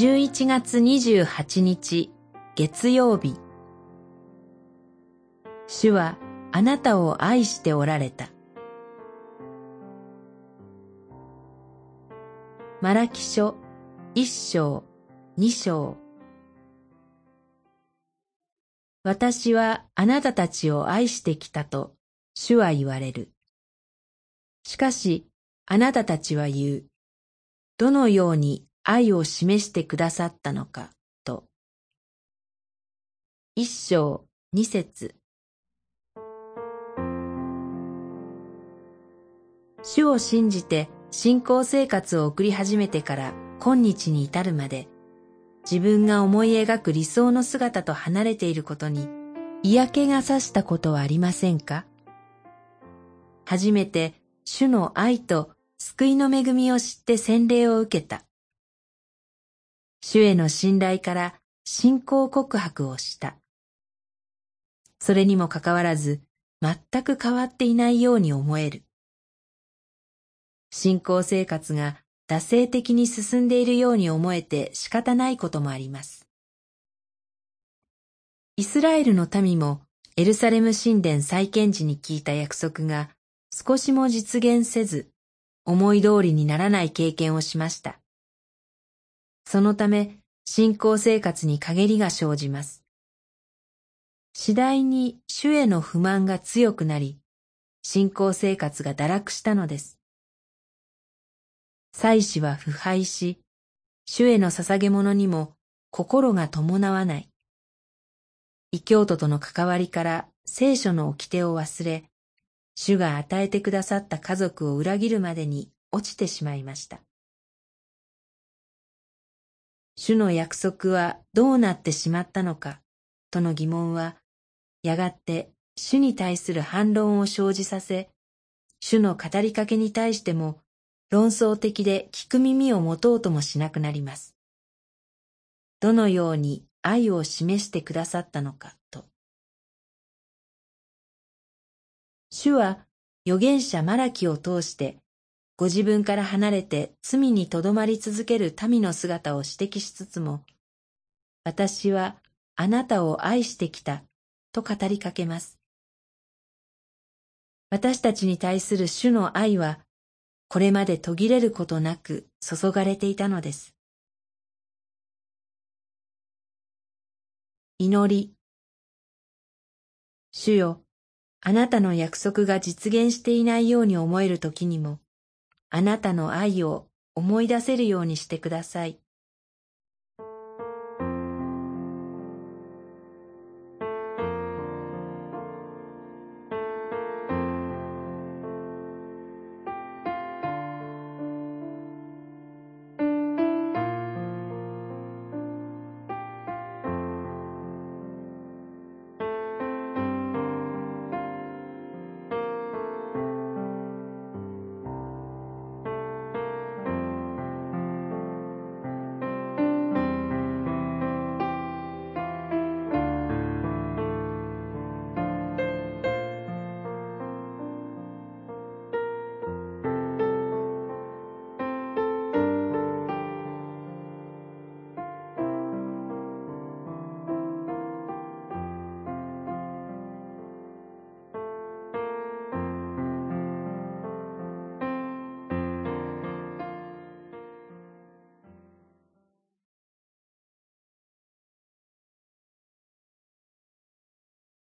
11月28日月曜日主はあなたを愛しておられた。マラキ書一章二章私はあなたたちを愛してきたと主は言われる。しかしあなたたちは言う。どのように愛を示してくださったのかと。一章二節主を信じて信仰生活を送り始めてから今日に至るまで、自分が思い描く理想の姿と離れていることに嫌気がさしたことはありませんか？初めて主の愛と救いの恵みを知って洗礼を受けた。主への信頼から信仰告白をした。それにもかかわらず全く変わっていないように思える。信仰生活が惰性的に進んでいるように思えて仕方ないこともあります。イスラエルの民もエルサレム神殿再建時に聞いた約束が少しも実現せず、思い通りにならない経験をしました。そのため、信仰生活に陰りが生じます。次第に主への不満が強くなり、信仰生活が堕落したのです。祭司は腐敗し、主への捧げ物にも心が伴わない。異教徒との関わりから聖書の掟を忘れ、主が与えてくださった家族を裏切るまでに落ちてしまいました。主の約束はどうなってしまったのか、との疑問は、やがて主に対する反論を生じさせ、主の語りかけに対しても論争的で聞く耳を持とうともしなくなります。どのように愛を示してくださったのかと。主は預言者マラキを通してご自分から離れて罪にとどまり続ける民の姿を指摘しつつも、私はあなたを愛してきたと語りかけます。私たちに対する主の愛はこれまで途切れることなく注がれていたのです。祈り。主よ、あなたの約束が実現していないように思える時にも、あなたの愛を思い出せるようにしてください。